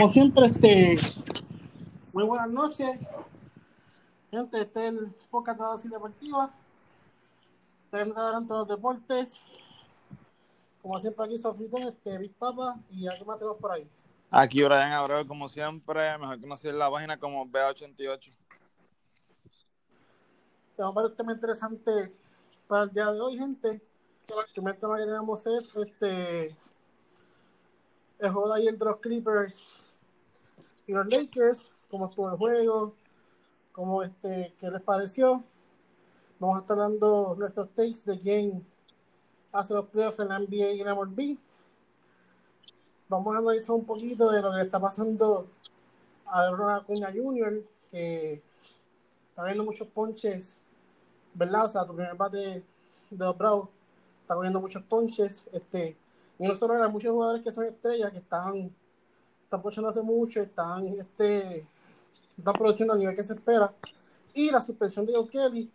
Como siempre, este, muy buenas noches. Gente, este es el de Dosis Deportiva. Tenemos adelante los deportes. Como siempre aquí Sofritón, este, Big Papa y aquí más tenemos por ahí. Aquí Brian Abreu, como siempre, mejor conocido en la página como B88. Tenemos varios temas interesantes para el día de hoy, gente. El primer tema que tenemos es este el juego de ayer de los Clippers y los Lakers, cómo estuvo el juego, cómo este, qué les pareció. Vamos a estar dando nuestros takes de quién hace los playoffs en la NBA y en la MLB. Vamos a analizar un poquito de lo que le está pasando a Ronald Acuña Jr., que está viendo muchos ponches, ¿verdad? O sea, tu primer bate de los Bravos está cogiendo muchos ponches. Este, y no muchos jugadores que son estrellas, que están, están ponchando hace mucho, están, este, están produciendo al nivel que se espera. Y la suspensión de Joe Kelly,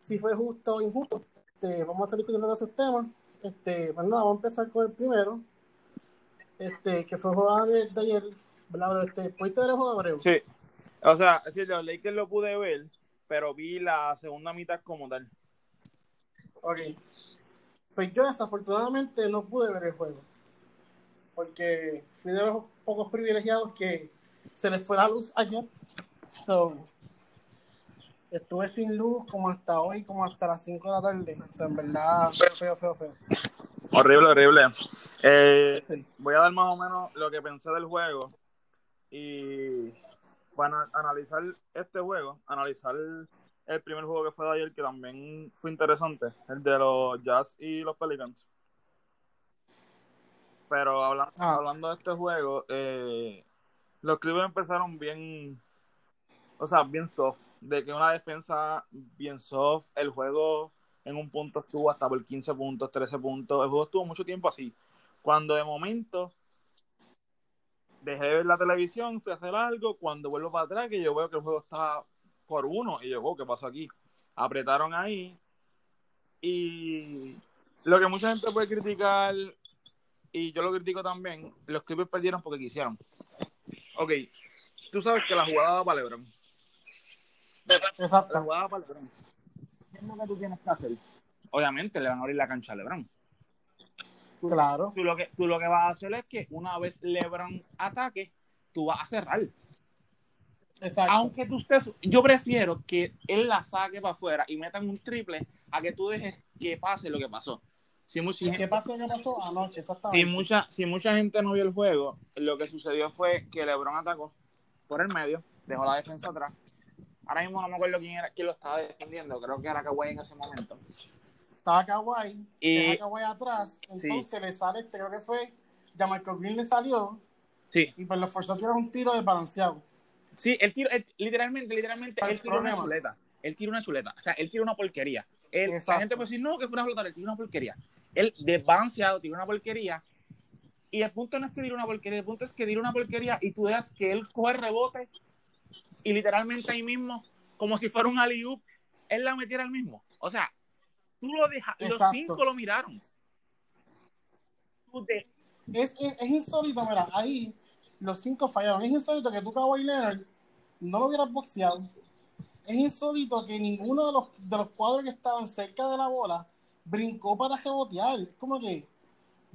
si fue justo o injusto. Este, vamos a estar discutiendo de esos temas. Este, pues nada, vamos a empezar con el primero, este, que fue jugada de, de ayer. ¿verdad? Este, ¿Pudiste ver el juego, Abreu? Sí. O sea, decir, los Lakers lo pude ver, pero vi la segunda mitad como tal. Ok. Pues yo desafortunadamente no pude ver el juego. Porque fui de los pocos privilegiados que se les fue la luz ayer. So, estuve sin luz como hasta hoy, como hasta las 5 de la tarde. O sea, en verdad, feo, feo, feo, feo. Horrible, horrible. Eh, voy a dar más o menos lo que pensé del juego y para analizar este juego, analizar el primer juego que fue de ayer, que también fue interesante, el de los Jazz y los Pelicans. Pero habla- Ah. hablando de este juego, eh, los Clippers empezaron bien, o sea, bien soft, de que una defensa bien soft, el juego en un punto estuvo hasta por 15 puntos, 13 puntos, el juego estuvo mucho tiempo así. Cuando de momento dejé de ver la televisión, fui a hacer algo, cuando vuelvo para atrás, que yo veo que el juego está por uno, y yo, wow, ¿qué pasó aquí? Apretaron ahí, y lo que mucha gente puede criticar, y yo lo critico también, los Clippers perdieron porque quisieron. Ok, tú sabes que la jugada va para LeBron. La Exacto. jugada va para LeBron. ¿Qué es lo que tú tienes que hacer? Obviamente le van a abrir la cancha a LeBron. Claro. Tú lo, que, tú lo que vas a hacer es que una vez LeBron ataque, tú vas a cerrar. Exacto. Aunque tú estés, yo prefiero que él la saque para afuera y metan un triple a que tú dejes que pase lo que pasó. Si, mu- si- ¿Qué pasó? ¿Qué pasó anoche? si mucha, si mucha gente no vio el juego, lo que sucedió fue que LeBron atacó por el medio, dejó la defensa atrás. Ahora mismo no me acuerdo quién era quién lo estaba defendiendo, creo que era Kawhi en ese momento. Estaba Kawhi, Y- deja Kawhi atrás, entonces le sale este, creo que fue, ya Michael Green le salió Sí, y pues lo forzó a tirar un tiro desbalanceado. sí, el tiro, literalmente, literalmente, ¿Cuál él tiró una chuleta. Él tiró una chuleta, o sea, él tiró una porquería. La gente puede decir, no, que fue una pelota, él tiró una porquería. Él desbalanceado tiró una porquería. Y el punto no es que tire una porquería, el punto es que tire una porquería y tú veas que él coge el rebote y literalmente ahí mismo, como si fuera un alley él la metiera al mismo. O sea, tú lo dejas y los cinco lo miraron. Tú te- Es, es, es insólito, mira, ahí los cinco fallaron. Es insólito que tú, Kawhi Leonard, no lo hubieras boxeado. Es insólito que ninguno de los, de los cuadros que estaban cerca de la bola brincó para rebotear. Es como que,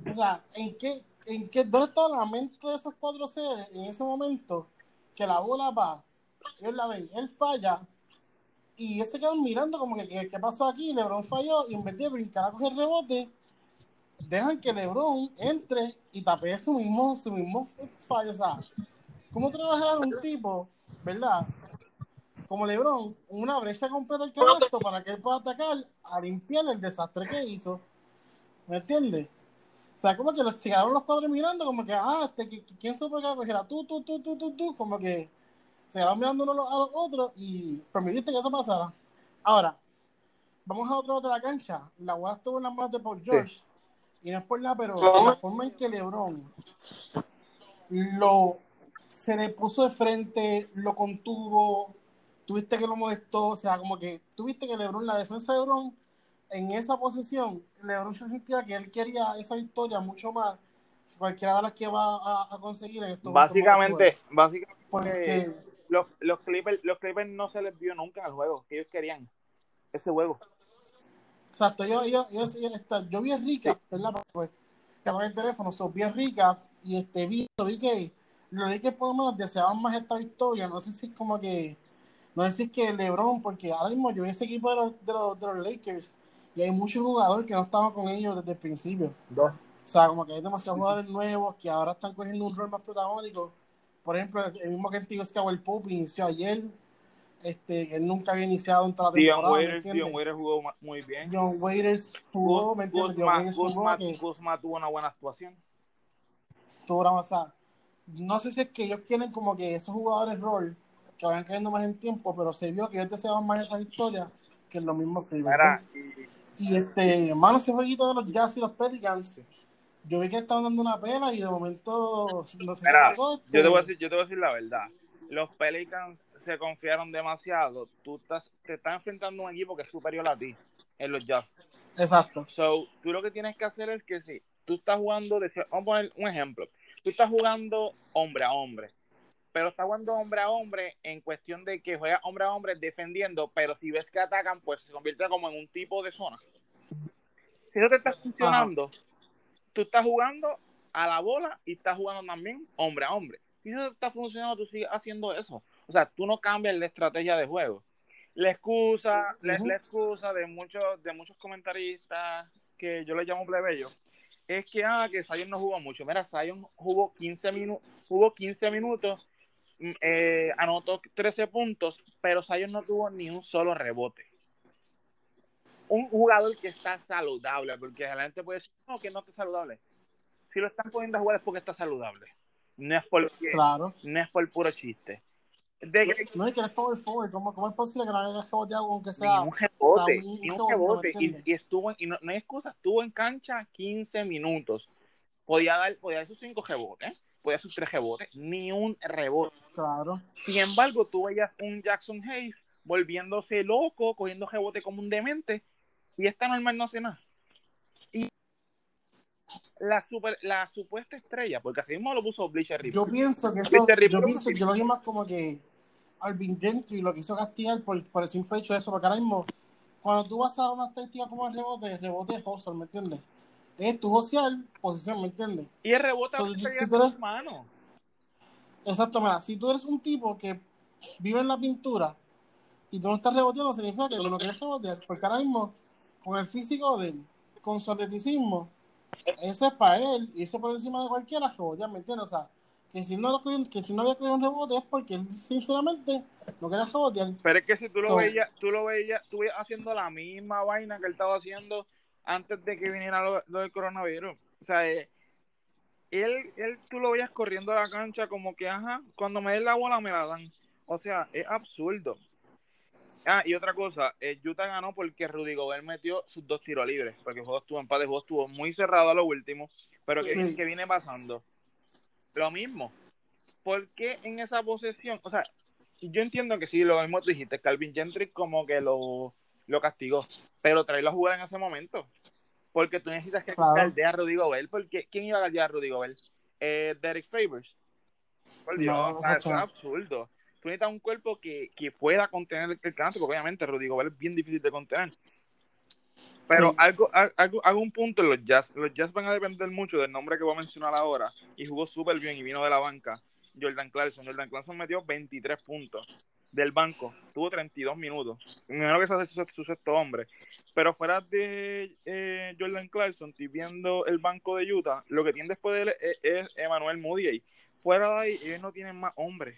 o sea, ¿en qué, en qué, dónde estaba la mente de esos cuatro seres en ese momento que la bola va, ellos la ven, él falla y ellos quedan mirando como que, ¿qué, qué pasó aquí? LeBron falló y en vez de brincar a coger rebote, dejan que LeBron entre y tapee su mismo, su mismo fallo. O sea, ¿cómo trabajar un tipo, verdad? Como LeBron, una brecha completa del canasto para que él pueda atacar a limpiar el desastre que hizo. ¿Me entiendes? O sea, como que los, se quedaron los cuadros mirando, como que, ah, este, ¿quién supo que era tú, tú, tú, tú, tú, tú? Como que se quedaron mirando uno a los, a los otros y permitiste que eso pasara. Ahora, vamos a otro lado de la cancha. La bola estuvo en las manos de Paul George. Y no es por nada, pero la forma en que LeBron lo se le puso de frente, lo contuvo, tuviste que lo molestó, o sea, como que tuviste que LeBron, la defensa de LeBron, en esa posición, LeBron se sentía que él quería esa victoria mucho más que cualquiera de las que va a, a conseguir en estos Básicamente, básicamente porque los, los, Clippers, los Clippers no se les vio nunca en el juego que ellos querían. Ese juego. Exacto, yo, yo, yo, yo, yo vi a Rica, ¿verdad? Pues, el teléfono, so, vi a Rica y este, vi, vi que los Lakers por lo menos deseaban más esta victoria. No sé si es como que, no es que LeBron, porque ahora mismo yo vi ese equipo de los, de los, de los Lakers y hay muchos jugadores que no estaban con ellos desde el principio. O sea, como que hay demasiados jugadores nuevos que ahora están cogiendo un rol más protagónico. Por ejemplo, el mismo que antiguo es que el Pope inició ayer, este, él nunca había iniciado toda la Dion temporada. ¿me Waiters? Dion Waiters jugó muy bien. John Waiters jugó, Gus- ¿me entiendes? Guzmán- que tuvo una buena actuación. tuvo una- o sea, no sé si es que ellos quieren como que esos jugadores rol que vayan cayendo más en tiempo, pero se vio que ellos deseaban más esa victoria que los mismos Clippers. Mira, Y este, hermano, ese jueguito de los Jazz y los Pelicans, yo vi que estaban dando una pela y de momento no sé Mira, qué pasó. este, yo te voy a decir, yo te voy a decir la verdad. Los Pelicans se confiaron demasiado. Tú estás, te estás enfrentando a un equipo que es superior a ti en los Jazz. Exacto. So, tú lo que tienes que hacer es que si tú estás jugando, de- vamos a poner un ejemplo. Tú estás jugando hombre a hombre, pero estás jugando hombre a hombre en cuestión de que juega hombre a hombre defendiendo, pero si ves que atacan, pues se convierte como en un tipo de zona. Si eso te está funcionando, tú estás jugando a la bola y estás jugando también hombre a hombre. Si eso te está funcionando, tú sigues haciendo eso. O sea, tú no cambias la estrategia de juego. La excusa, Ujú. la excusa de muchos, de muchos comentaristas que yo les llamo plebeyo, es que ah, que Zion no jugó mucho. Mira, Zion jugó 15 minutos, jugó 15 minutos, eh, anotó 13 puntos, pero Zion no tuvo ni un solo rebote. Un jugador que está saludable, porque la gente puede decir, no, que no está saludable. Si lo están poniendo a jugar es porque está saludable. No es porque, Claro. no es por puro chiste. De que- No, y que eres power forward. ¿Cómo, ¿Cómo es posible que no haya reboteado aunque ni sea? un rebote, o sea, ni un rebote, rebote. ¿me Y, y estuvo, en- y no, no hay excusa, estuvo en cancha 15 minutos. Podía dar, podía dar sus 5 rebotes, podía dar sus 3 rebotes, ni un rebote. Claro. Sin embargo, tú veías un Jackson Hayes volviéndose loco, cogiendo rebote como un demente, y esta normal no hace nada. Y la super, la supuesta estrella, porque así mismo lo puso Bleacher Yo Report. pienso que eso, yo ¿cómo pienso, yo lo vi más como que Alvin Gentry lo quiso castigar por, por el simple hecho de eso, porque ahora mismo, cuando tú vas a una estadística como el rebote, el rebote es hustle, ¿me entiendes? Es tu social, posición, ¿me entiendes? Y el rebote So, si tus manos. Exacto, mira, si tú eres un tipo que vive en la pintura y tú no estás reboteando, significa que no quieres rebotear, porque ahora mismo, con el físico de él, con su atleticismo, eso es para él, y eso por encima de cualquiera rebotear, ¿me entiendes? O sea, que si no, lo que si no había cogido un rebote es porque él, sinceramente, no quería rebotear. Pero es que si tú lo So- veías, tú lo veías, tú veías haciendo la misma vaina que él estaba haciendo antes de que viniera lo, lo del coronavirus. O sea, eh, él, él, tú lo veías corriendo a la cancha como que, ajá, cuando me den la bola me la dan. O sea, es absurdo. Ah, y otra cosa, eh, Utah ganó porque Rudy Gobert metió sus dos tiros libres, porque el juego estuvo empate, el juego estuvo muy cerrado a lo último, pero ¿qué, Sí. viene pasando? Lo mismo. ¿Por qué en esa posesión? O sea, yo entiendo que sí, lo mismo tú dijiste, Calvin Gentry como que lo, lo castigó, pero traerlo a jugar en ese momento. Porque tú necesitas que Claro. a Rudy Gobert, porque ¿quién iba a guardear a Rudy Gobert? Eh, Derek Favors. Por Dios, No, o sea, eso es absurdo. Tú necesitas un cuerpo que, que pueda contener el, canasto, porque obviamente Rudy Gobert es bien difícil de contener. Pero Sí. algo, al- algo, un punto en los Jazz. Los Jazz van a depender mucho del nombre que voy a mencionar ahora. Y jugó súper bien y vino de la banca. Jordan Clarkson. Jordan Clarkson metió 23 puntos del banco. Tuvo 32 minutos. Me imagino que es su, su sexto hombre. Pero fuera de eh, Jordan Clarkson, estoy viendo el banco de Utah. Lo que tiene después de él es, es Emmanuel Moody. Fuera de ahí, ellos no tienen más hombres.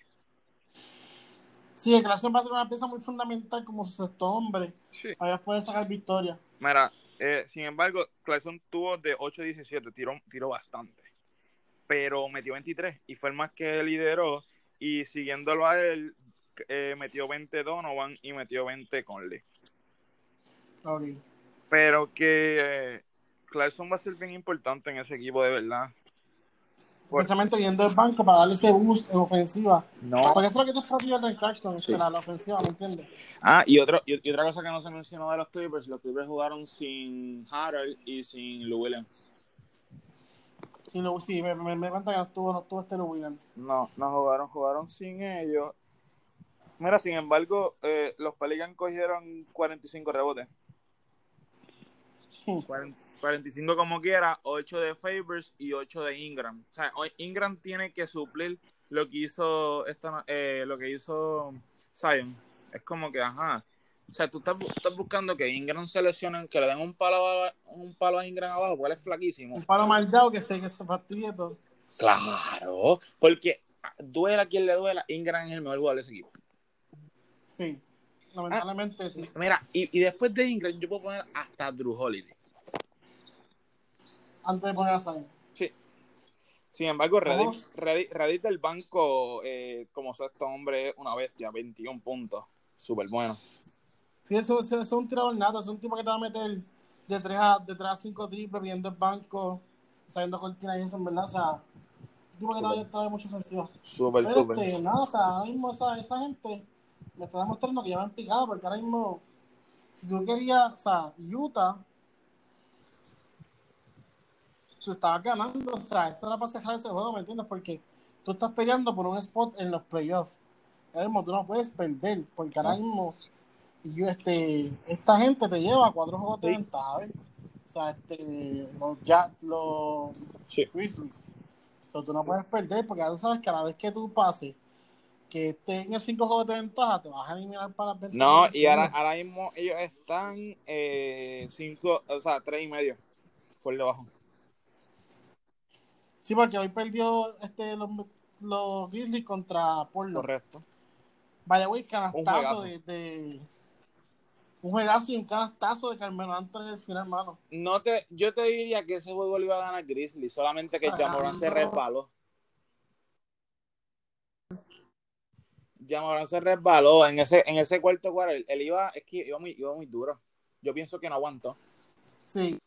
Sí, Clarkson va a ser una pieza muy fundamental como su sexto hombre. Sí. Ahí puede sacar victoria. Mira, eh, sin embargo, Clarkson tuvo de 8-17, tiró, tiró bastante. Pero metió 23 y fue el más que lideró. Y siguiéndolo a él, eh, metió 20 Donovan y metió 20 Conley. Ok. Pero que eh, Clarkson va a ser bien importante en ese equipo, de verdad. Precisamente viendo el banco para darle ese boost en ofensiva. No. Porque eso es lo que te está pidiendo en Clarkson, Sí. la, la ofensiva, ¿me entiendes? Ah, y, otro, y, y otra cosa que no se mencionó de los Clippers, los Clippers jugaron sin Harold y sin Lou Williams. Sí, lo, sí me, me, me cuenta que no estuvo, no estuvo este Williams. No, no jugaron, jugaron sin ellos. Mira, sin embargo, eh, los Pelicans cogieron 45 rebotes. Hmm. 40 45 como quiera, 8 de Favors y 8 de Ingram. O sea, Ingram tiene que suplir lo que hizo esta, eh, lo que hizo Zion. Es como que, ajá. O sea, tú estás, bu- estás buscando que Ingram se lesione, que le den un palo a, un palo a Ingram abajo, porque él es flaquísimo. Un palo mal dado que se, que se fastidie todo. Claro, porque duela quien le duela, Ingram es el mejor jugador de ese equipo. Sí, lamentablemente sí. Mira, y, y después de Ingram, yo puedo poner hasta Drew Holiday. Antes de poner a Zion. Sí. Sin embargo, Reddit, Vamos. Reddit, Reddit del banco, eh, como sexto hombre, es una bestia, 21 puntos. Súper bueno. Sí, eso, eso, eso es un tirador nato, es un tipo que te va a meter de 3 a, de 3 a 5 triples, viendo el banco, sabiendo cortina y eso, en verdad, o sea, un tipo que te va a traer mucha ofensiva. Súper, Pero súper. este, nada, o sea, ahora mismo esa, esa gente me está demostrando que ya van picado, porque ahora mismo, si tú querías, o sea, Utah, tú estabas ganando, o sea, eso era para cerrar ese juego, ¿me entiendes? Porque tú estás peleando por un spot en los playoffs. Ahora mismo tú no puedes perder, porque ahora mismo yo, este, esta gente te lleva cuatro juegos de ventaja, ¿ves? O sea, este, los, ya, los Sí. Grizzlies. O sea, tú no puedes perder porque ya tú sabes que a la vez que tú pases, que el 5 juegos de ventaja, te vas a eliminar para las 20. No, y ahora, ahora mismo ellos están 5, o sea, 3 y medio por debajo. Sí, porque hoy perdió este, los, los Grizzlies contra Portland. Correcto. Vaya, güey, canastazo de, de- Un juegazo y un canastazo de Carmelo Anthony en el final, mano. No te, yo te diría que ese juego lo iba a ganar Grizzly, solamente que Jamoran se resbaló. Jamoran se resbaló en ese, en ese cuarto cuarto. Él, él iba, es que iba muy, iba muy duro. Yo pienso que no aguantó. Sí,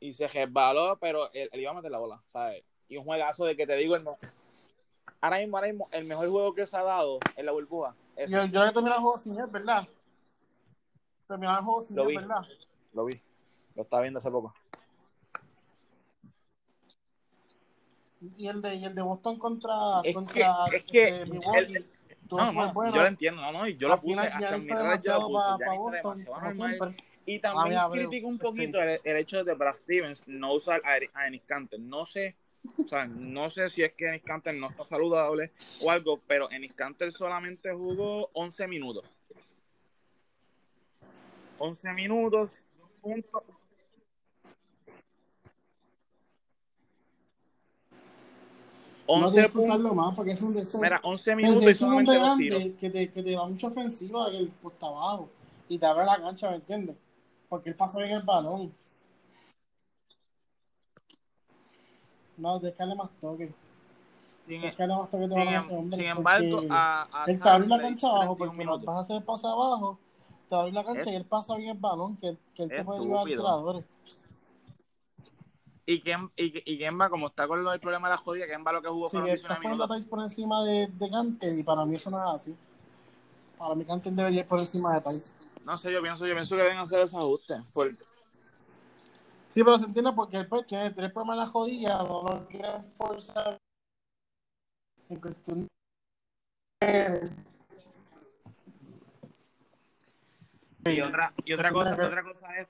Y se resbaló, pero él, él iba a meter la bola, ¿sabes? Y un juegazo de que te digo, ahora mismo, ahora mismo, el mejor juego que se ha dado en la burbuja. Yo, yo he terminado el juego sin él, ¿verdad? Terminar el juego sin Lo él, vi. ¿verdad? Lo vi. Lo estaba viendo hace poco. Y el de, y el de Boston contra, Es contra que- es que este, Milwaukee. el- No, no, bueno. yo lo entiendo, no, no, y yo lo puse, final, hasta redes yo lo puse, fue Boston, normal. Y Ah, también critico un poquito el, el hecho de Brad Stevens no usar a, Eri- a Ennis. No sé, o sea, no sé si es que Ennis Canter no está saludable o algo, pero Ennis Canter solamente jugó 11 minutos. 11 minutos, punto. No 11 tienes que puntos. usarlo más porque es un deseo. Mira, 11 Pero minutos es un solamente hombre grande que te, que te da mucha ofensiva que el puesta abajo y te abre la cancha, ¿me entiendes? Porque él pasa bien el balón. No, déjale más toque. Sin, Déjale más toque te sin a em- ese hombre. sin embargo, a, a él te abre la cancha abajo 31 porque minutos. vas a hacer el pase abajo, te abre la cancha Es- y él pasa bien el balón que, que él te puede llevar a estúpido. tiradores. Y, Kem, y, y Kemba, como está con lo del problema de la jodida, Kemba lo que jugó Si fueron le 19 estás poniendo a minutos. Por encima de, de Canter y para mí eso no es así. Para mí Canter debería ir por encima de Tice. No sé, yo pienso, yo pienso que deben hacer esos ajustes. Porque, Sí, pero se entiende porque él pues, tiene tres problemas en la jodilla, no lo quieren forzar en cuestión de... y otra, y otra cosa, otra cosa es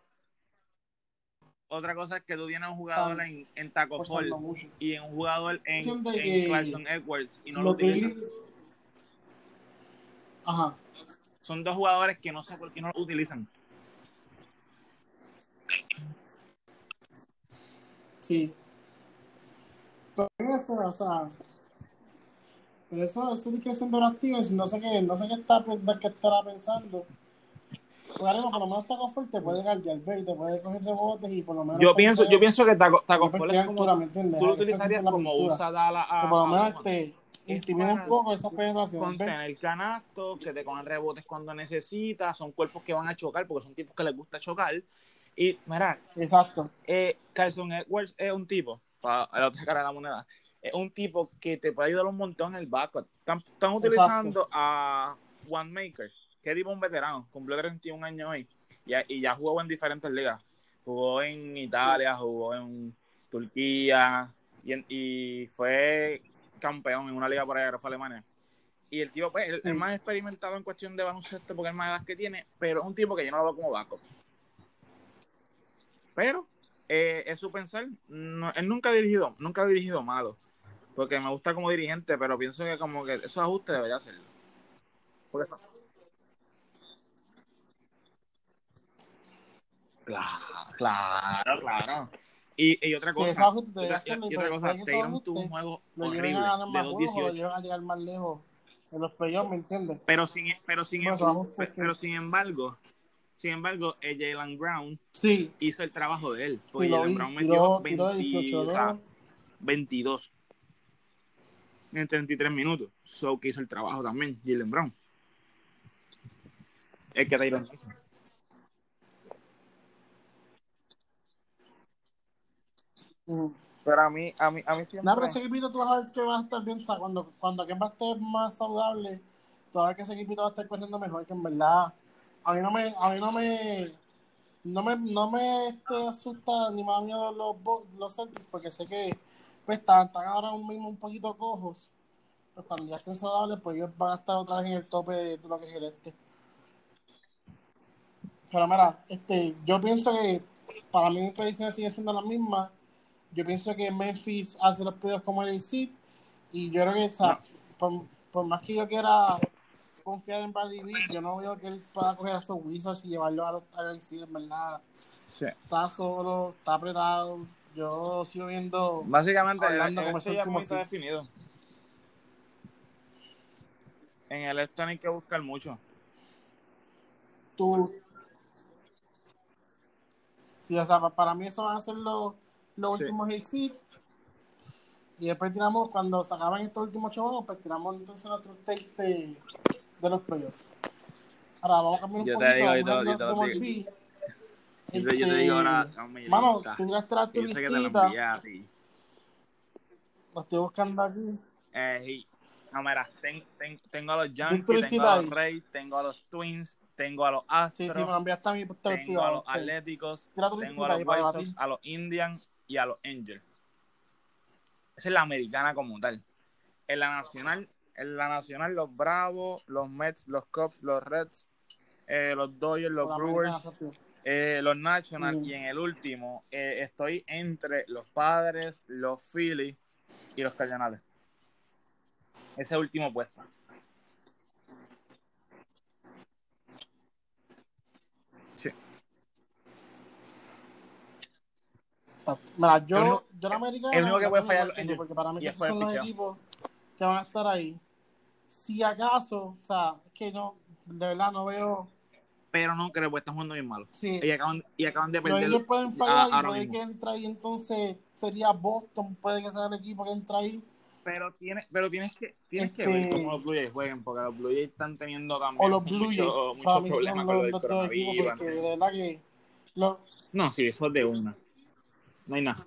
otra cosa es que tú tienes un jugador en, en Taco Fall y un jugador en, en que- Clarkson Edwards y no lo Lo que- utilizan. Ajá. Son dos jugadores que no sé por qué no lo utilizan. Sí. Pero eso, o sea, Pero eso, eso es discreción Stevens, no sé qué, no sé qué, está, qué estará pensando. Por lo menos Taco Fall te puede guardiar, te puede coger rebotes y por lo menos... Yo pienso, yo pienso que Taco, Taco Pues Fall es como, tú lo utilizarías como usa Dala a, Que por lo menos te intimida un poco esa penetración. con tener canastos, que te cojan rebotes cuando necesitas, son cuerpos que van a chocar porque son tipos que les gusta chocar. Y mira, Exacto. eh, Carson Edwards es un tipo, para la otra cara de la moneda, es un tipo que te puede ayudar un montón en el backcourt. Están, están utilizando a One Maker, que es tipo un veterano, cumplió 31 años hoy y, ya- y ya jugó en diferentes ligas. Jugó en Italia, jugó en Turquía y, en- y fue campeón en una liga por allá que fue Alemania. Y el tipo, pues, el, más experimentado en cuestión de baloncesto porque es más edad que tiene, pero es un tipo que yo no lo veo como backup. Pero eh, es su pensar. No, él nunca ha dirigido, nunca ha dirigido malo. Porque me gusta como dirigente, pero pienso que como que esos ajustes debería hacerlo. Porque eso- Claro, claro, claro. Y, y otra cosa, esos ajustes y otra, hacerlo, y otra pero cosa, Tatum tuvo un juego horrible de más juegos o lo 2-18. lleven a llegar más lejos en los playoffs, ¿me entiendes? Pero sin, pero sin, que- pero sin embargo, sin embargo, eh, Jalen Brown Sí, hizo el trabajo de él. sí, lo Jalen. Brown Tiró, metió tiró de 20, 18 o sea, ¿no? 22 en 33 minutos. So que hizo el trabajo también, Jalen Brown. El que Tyron. Ujú. Pero a mí, a mí, a mí siempre. No, pero ese equipito tú vas a ver que va a estar bien, o sea, cuando, cuando Kemba esté más saludable, tú vas a ver que ese equipito va a estar corriendo mejor, que en verdad, a mí no me, a mí no me, no me, no me este, asusta ni da miedo los, los Celtics, porque sé que pues están, están ahora mismo un poquito cojos, pues cuando ya estén saludables, pues ellos van a estar otra vez en el tope de, de lo que es el este. Pero mira, este, yo pienso que para mí mis predicciones siguen siendo las mismas. Yo pienso que Memphis hace los playoffs como el seed y yo creo que o sea, por, por más que yo quiera confiar en Bradley Beal, yo no veo que él pueda coger a esos Wizards y llevarlos a los seed, en verdad. Sí. Está solo, está apretado. Yo sigo viendo Básicamente, el, Hablando el como este ya está definido. En el este hay que buscar mucho. tú. Sí, o sea, pa- para mí eso van a ser los, los Sí. últimos seed. Y después tiramos, cuando se acaban estos últimos juegos, pues tiramos entonces nuestros takes de, de los playoffs. Ahora vamos a cambiar un Yo te poquito. digo, vamos yo te- yo te lo digo. Yo te, yo te digo ahora, mi Mano, tú que te lo envié a ti. lo estoy buscando aquí. Eh, y, no, mira, ten- ten- tengo a los Yankees, tengo a los. Rays, tengo a los Twins, tengo a los Sí, Astros, sí, me lo enviaste a mí el tengo a los privado. ok. Atléticos, tengo a los White. Sox, a los Indians y a los Angels. Esa es la americana como tal. En la nacional, en la nacional los Bravos, los Mets, los Cubs, los Reds, eh, los Dodgers, los Brewers, eh, los Nationals Mm. y en el último eh, estoy entre los Padres, los Phillies y los Cardenales. Ese último puesto. Sí. Mira, yo, El yo la americana. el único que puede fallar porque para mí esos son los equipos que van a estar ahí. Si acaso, o sea, es que no, de verdad no veo. Pero no creo, porque están jugando bien malo. Sí, Y acaban, y acaban de perder Angels pueden a- fallar y ahora puede mismo. que entre ahí entonces sería Boston, puede que sea el equipo que entra ahí. Pero tienes, pero tienes que, tienes que Este- ver cómo los Blue Jays jueguen, porque los Blue Jays están teniendo también O los Blue Jays. muchos problemas con lo los, los coronavirus. de verdad que. Los, No, sí, eso es de una. No hay nada.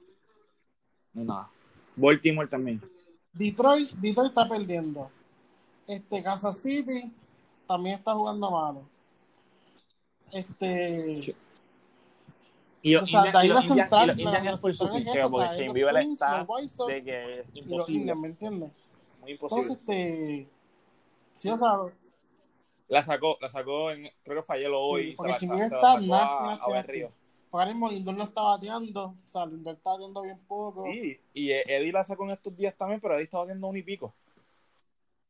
No hay nada. Baltimore también. Detroit, Detroit está perdiendo. Este Kansas City también está jugando malo. Este. Sí. Y los O sea, y la los Indians- central, y los la- Indians la es por su picheo, eso, o porque sea, Shane los Bieber Twins, está de que es imposible. Indians, ¿me entiendes? Muy imposible. Entonces, este. Sí, o sea, La sacó, la sacó, en, creo que o hoy. Sí, porque se la, Shane se la está nasty, a, nasty, a nasty. Ahora mismo Lindor no está bateando. O sea, Lindor está bateando bien poco. Sí, y Eddie la sacó en estos días también, pero Eddie está batiendo un y pico.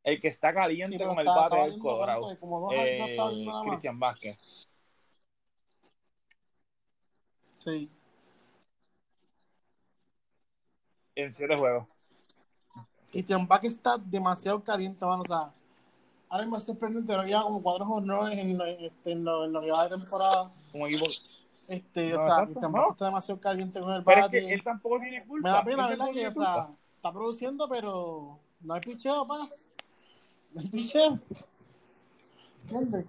El que está Sí, caliente pero con el está- bate está es el Colorado. Eh. Cristian Vázquez. Sí. En siete juegos. Christian Back está demasiado caliente, mano. O sea, ahora mismo estoy sorprendente, pero ya como cuatro honores en, lo- este, en, lo, en lo que va de temporada. Un equipo. Este, No, o sea, exacto, Christian no. Back está demasiado caliente con el Pero es bate. que él tampoco tiene culpa. Me da pena, ¿verdad? tampoco Que, o sea, está produciendo, pero no hay picheo, pa. No hay picheo. ¿Entiendes?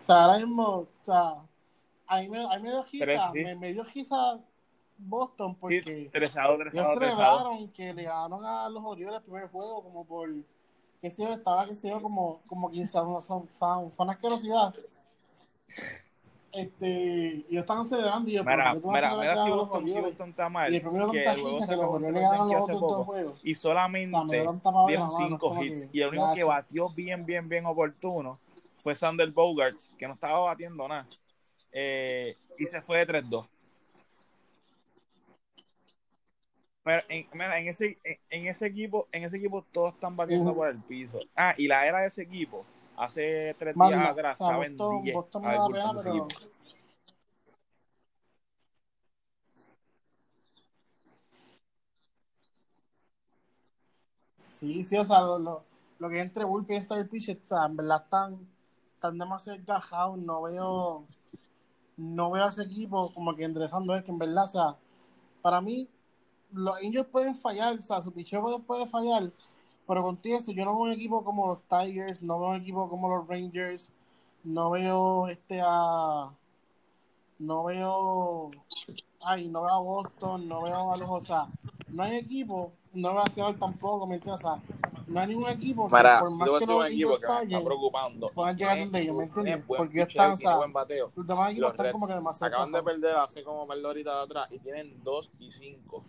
O sea, ahora mismo, o sea, a mí me, a mí me dio sí. me, me dio giza Boston Sí, porque Tresado, ellos tresado, tresado. celebraron que le ganaron a los Orioles el primer juego como por, qué sé yo, estaba, qué sé yo, como, como quizás son, son, son, una asquerosidad. Este, y ellos estaban celebrando y yo, ¿por Mira, mira, mira si Boston, si? Boston está mal. Y el primero que que los ganaron los otros dos juegos. Y O sea, solamente dieron tapado de la dieron mano, cinco como hits. que, Y el único que batió bien, bien, bien oportuno fue Sander Bogarts, que no estaba batiendo nada. Eh, y se fue de 3-2. Pero en, mira, en ese, en, en ese equipo, en ese equipo todos están batiendo por el piso. Ah, y la era de ese equipo, hace tres Manda, días atrás, o sea, Boston, 10 Boston me al da bullpen pena, de ese pero sí, sí, o sea, lo, lo, lo que es entre Bullpen y Star Pitch, o sea, en verdad están, están demasiado encajados, no veo, no veo a ese equipo como que enderezando, es que en verdad, o sea, para mí, los Angels pueden fallar, o sea, su picheo puede fallar, pero contigo eso, yo no veo un equipo como los Tigers, no veo un equipo como los Rangers, no veo este a, no veo, ay, no veo a Boston, no veo a los, o sea, no hay equipo, no veo a Seattle tampoco, ¿me entiendes? O sea, no hay ningún equipo que por más que los un equipo Angels que me está fallen, preocupando. puedan llegar Tiene- donde ellos, ¿me entiendes? Porque están, o sea, buen bateo. los demás equipos los están Reds como que demasiado acaban de perder hace como perder ahorita de atrás y tienen 2 y 5.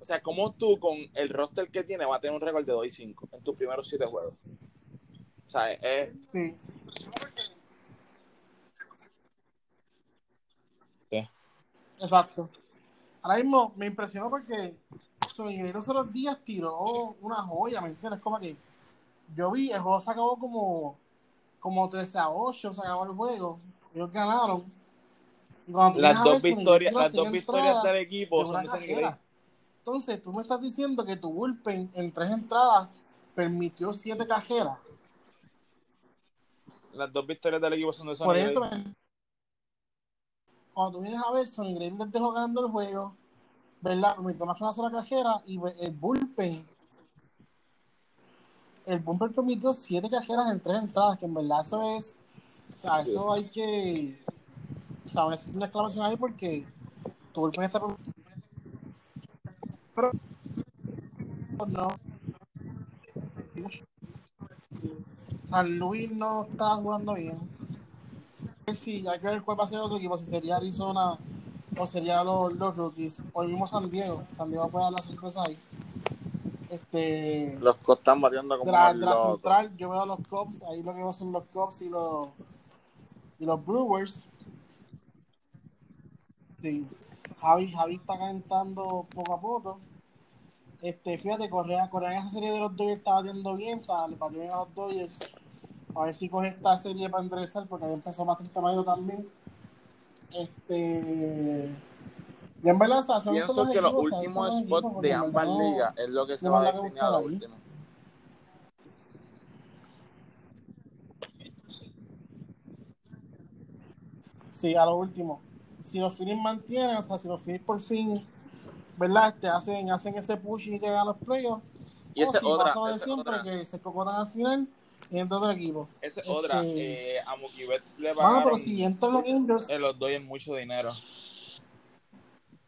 O sea, como tú con el roster que tiene va a tener un récord de 2 y 5 en tus primeros 7 juegos? O sea, es, Sí. Sí. Exacto. Ahora mismo me impresionó porque Sonny los otros días tiró una joya, ¿me entiendes? Como que yo vi, el juego se acabó como, como 13 a 8, se acabó el juego. Ellos ganaron. Y las dos victorias, las dos victorias del de equipo son de Sonny cajera. Gray. Entonces, tú me estás diciendo que tu bullpen en tres entradas permitió siete cajeras. Las dos victorias del equipo son de Sonny Por Gray. eso, cuando tú vienes a ver, Sonny Gray les dejó ganando el juego, ¿verdad? Permitió más que una sola cajera y el bullpen, el bullpen permitió siete cajeras en tres entradas, que en verdad eso es, o sea, eso hay que, o sea, es una exclamación ahí porque tu bullpen está pero no San Luis no está jugando bien. Sí, hay que ver cuál va a ser el otro equipo, si sería Arizona o sería los, los rookies, o el mismo San Diego. San Diego puede dar la sorpresa ahí. Este, Los Cubs están bateando como de la, de central, yo veo a los Cubs, ahí lo que veo son los Cubs y los, y los Brewers. Sí, Javi, Javi está calentando poco a poco. Este, fíjate, Correa, Correa en esa serie de los Dodgers está batiendo bien, o sea, le batió bien a los Dodgers. A ver si coge esta serie para enderezar, porque ahí empezó bastante mal también. Este. Y en verdad, o sea, son Pienso que los equipos, últimos spots de ambas no- ligas es lo que se no va a definir a lo último. Sí, a lo último. Si los Phillies mantienen, o sea, si los Phillies por fin, ¿verdad? Este, hacen, hacen ese push y llegan a los playoffs. Y esa si otra, pasa de siempre, otra. que se cocotan al final y entra otro equipo. Esa es Este- otra. Eh, a Mookie Betts le Bueno, pero pagaron si entran los Angels, eh, los Dodgers mucho dinero.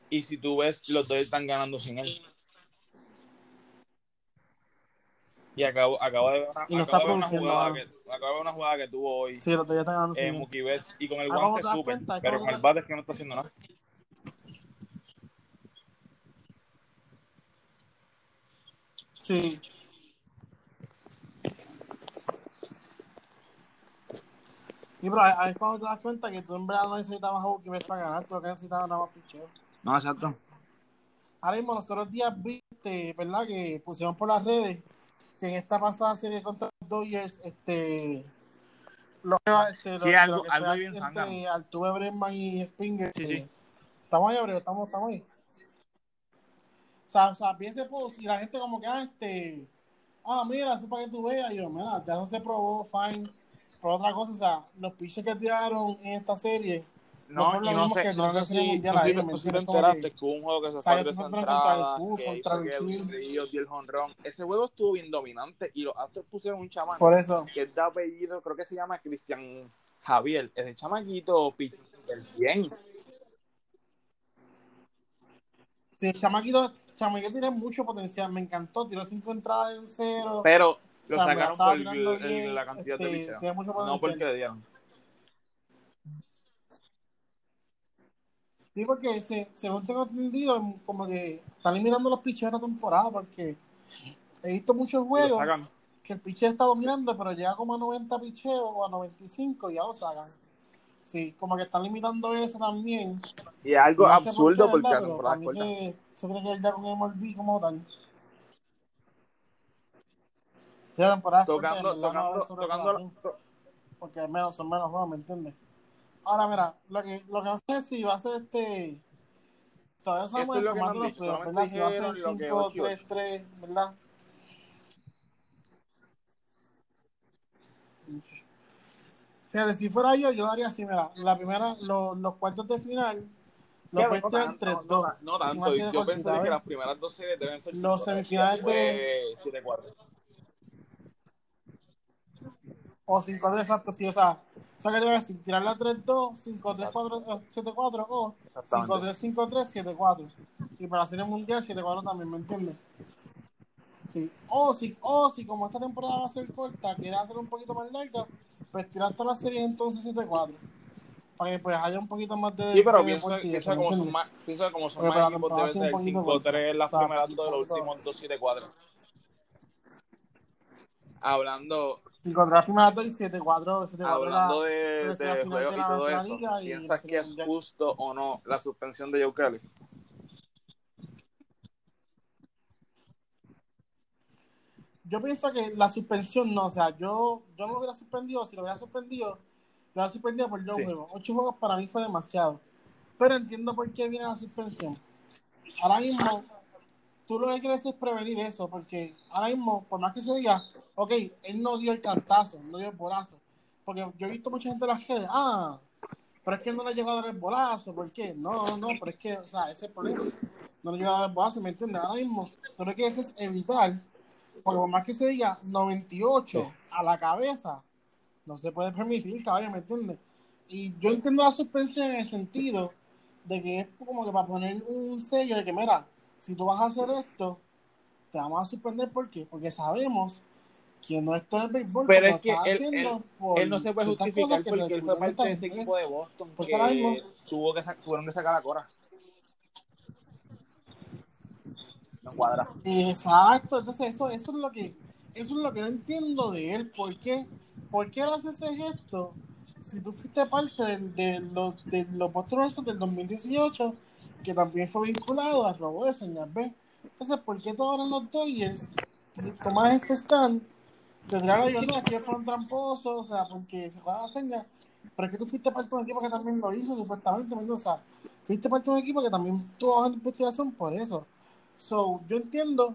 Y si tú ves, los Dodgers están ganando sin él. Y acabo, acabo de ver una, no acabo de jugada que, acabo de ver una jugada que tuvo hoy sí, los ya están ganando. eh. Mookie Betts y con el Ah, ¿cómo guante cuenta? pero ¿Cómo con el bate es que no está haciendo nada. Sí. Y pero ahí ahí es cuando te das cuenta que tú en verdad no necesitabas a Betts para ganar, tú lo que necesitabas nada más picheo. No, exacto. Ahora mismo nosotros días viste, ¿verdad? Que pusieron por las redes que en esta pasada serie contra los Dodgers, este, lo que va, este, Sí, lo, algo- lo que algo fue bien entre Altuve, Bregman y Springer. Sí, eh, sí. Estamos ahí, Abreu, estamos, estamos ahí. Sea, o sea, vi ese post y la gente como que, ah, este, ah, mira, eso es para que tú veas. Y yo, mira, ya eso se probó, fine. Pero otra cosa, o sea, los pitches que tiraron en esta serie. No, fueron y no sé, que no sé si, Mundial no ahí, si ¿me tú sí te enteraste que- que hubo un juego que se sea, fue a que tres se fueron entradas, contra el que el. Ríos dio el jonrón. Ese juego estuvo bien dominante y los Astros pusieron un chamán Por eso. que es de apellido, creo que se llama Cristian Javier. Ese chamaquito súper bien. Sí, Chamaquito, Chamaquito tiene mucho potencial, me encantó, tiró cinco entradas en cero. Pero O lo sea, sacaron por tirando el- bien, la cantidad de este, mucho No porque le dieron. Sí, porque se, según tengo entendido, como que están limitando los picheos esta temporada, porque he visto muchos juegos que el picheo está dominando, pero llega como a 90 picheos o a 95 y ya lo sacan. Sí, como que están limitando eso también. Y es algo No por absurdo qué, porque la temporada es corta. que se tiene que ya con MLB como tal. Sí, la temporada corta en Tocando, verdad no va a haber tocando, tocando, sobrepoblación, porque menos, son menos juegos, ¿me entiendes? Ahora, mira, lo que, lo que no sé es si va a ser este. Todavía no sabemos es el formato de los playoffs, ¿verdad? Si va a ser dijeron lo que 5, 8 y 3, 3, ¿verdad? Fíjate, si fuera yo, yo daría así, mira, la primera, los, los cuartos de final, los no tirar tanto, 3-2. no Una tanto. serie Yo cortita, pensaría que las primeras dos series deben ser Los 5-3, semifinales de- después 7-4. O 5-3, exacto, sí, o sea, o sea que te voy a decir, tirarla 3-2, 5-3, 4, 7-4 o Exactamente. 5-3, 5-3, 7-4. Y para la serie mundial, 7-4 también, ¿me entiendes? Sí. O si, o si como esta temporada va a ser corta, quieres hacer un poquito más larga, pues tirar todas las series entonces 7-4. Para que pues haya un poquito más de. Sí, pero de pienso eso, que como ¿me son más, pienso que como son Porque más la equipos un ser poquito 5-3 las corta. O sea, primeras dos de los últimos 2-7-4. Hablando, 5-3 primeras dos y 7-4, 7-4 hablando la- de, la de final juegos de y la- todo de la eso, la ¿piensas serie que es justo o no la suspensión de Joe Kelly? Yo pienso que la suspensión no, o sea, yo, yo no lo hubiera suspendido, si lo hubiera suspendido, lo hubiera suspendido por dos Sí. juegos. Ocho juegos para mí fue demasiado. Pero entiendo por qué viene la suspensión. Ahora mismo, tú lo que quieres es prevenir eso, porque ahora mismo, por más que se diga, ok, él no dio el cantazo, no dio el bolazo. Porque yo he visto mucha gente en las redes, ah, pero es que no le ha llegado a dar el bolazo, ¿por qué? No, no, pero es que, o sea, ese es el problema. No le llegado a dar el bolazo, ¿me entiendes? Ahora mismo, tú lo que quieres es evitar, por más que se diga 98 a la cabeza, no se puede permitir, caballo, ¿me entiendes? Y yo entiendo la suspensión en el sentido de que es como que para poner un sello de que, mira, si tú vas a hacer esto, te vamos a suspender, ¿por qué? Porque sabemos que no está en el béisbol, Pero es que él- él- por Él no se puede justificar porque él fue parte de ese esta equipo de Boston Porque que tuvo que tuvieron que sacar a Cora. No cuadra. Exacto, entonces eso, eso es lo que eso es lo que no entiendo de él, ¿por qué? ¿Por qué él hace ese gesto? Si tú fuiste parte de, los de los monstruos del 2018, que también fue vinculado al robo de señal B. Entonces, ¿por qué en los Dodgers tomas este stand? Te tirar a no, que fueron tramposos, o sea, porque se juega la señal, pero es que tú fuiste parte de un equipo que también lo hizo, supuestamente, o sea, fuiste parte de un equipo que también tuvo investigación por eso. So, yo entiendo,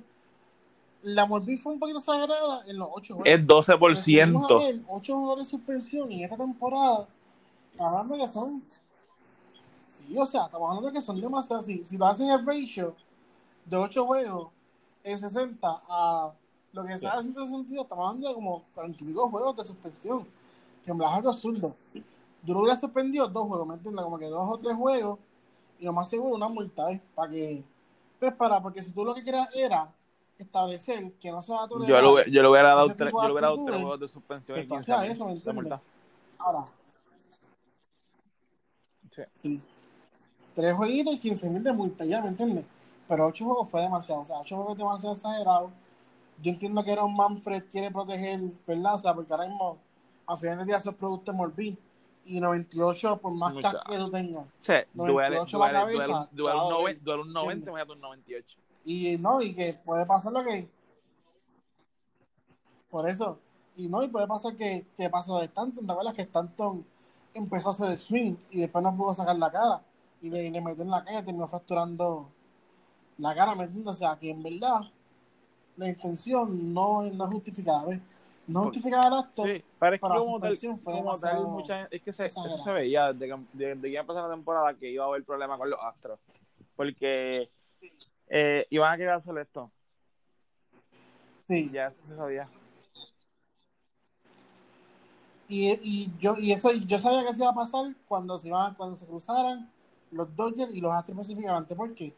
la Morbi fue un poquito exagerada en los ocho juegos. Es Pero si vamos a 12%. ver, ocho juegos de suspensión en esta temporada, hablando que son. Sí, o sea, estamos hablando que son demasiados. Si, si lo hacen el ratio de ocho juegos en 60 a lo que sea en 162, estamos hablando de como 40 y pico juegos de suspensión. Que en algo absurdo. Yo lo hubiera suspendido dos juegos, ¿me entiendes? Como que dos o tres juegos y lo más seguro una multa, ¿eh? Para que. Pues para, porque si tú lo que querías era establecer que no se va a tolerar. Yo, yo le hubiera dado tres, tipo yo de le hubiera dado actitudes, tres juegos de suspensión y entonces 15 a mil eso. Ahora, Sí. sí. Tres jueguitos y 15 mil de multa, ya, ¿me entiendes? Pero ocho juegos fue demasiado, o sea, ocho juegos demasiado exagerado. Yo entiendo que Aaron Manfred quiere proteger, ¿verdad? O sea, porque ahora mismo, a final del día, esos productos Morbi. Y 98, por más casco que tú tengas. Sí, duele, 98 la duele, duele, duele, un te va a noven- doler, duele un 90, ¿entiendes? imagínate un 98. Y no, y que puede pasar lo que. Por eso. Y no, y puede pasar que, que pasó de Stanton. ¿Te acuerdas que Stanton empezó a hacer el swing y después no pudo sacar la cara? Y le, le metió en la calle y terminó fracturando la cara, ¿me entiendes? O sea, que en verdad la intención no, no es justificada, ¿ves? No justificada el acto, Sí, pero es que como tal, como tal, demasiado mucha, es que se, eso se veía desde que, desde que iba a empezar la temporada que iba a haber problemas con los Astros. Porque eh, iban a querer hacer esto. Sí, Ya se sabía. y, y yo y eso yo sabía que eso iba a pasar cuando se iban, cuando se cruzaran los Dodgers y los Astros específicamente, porque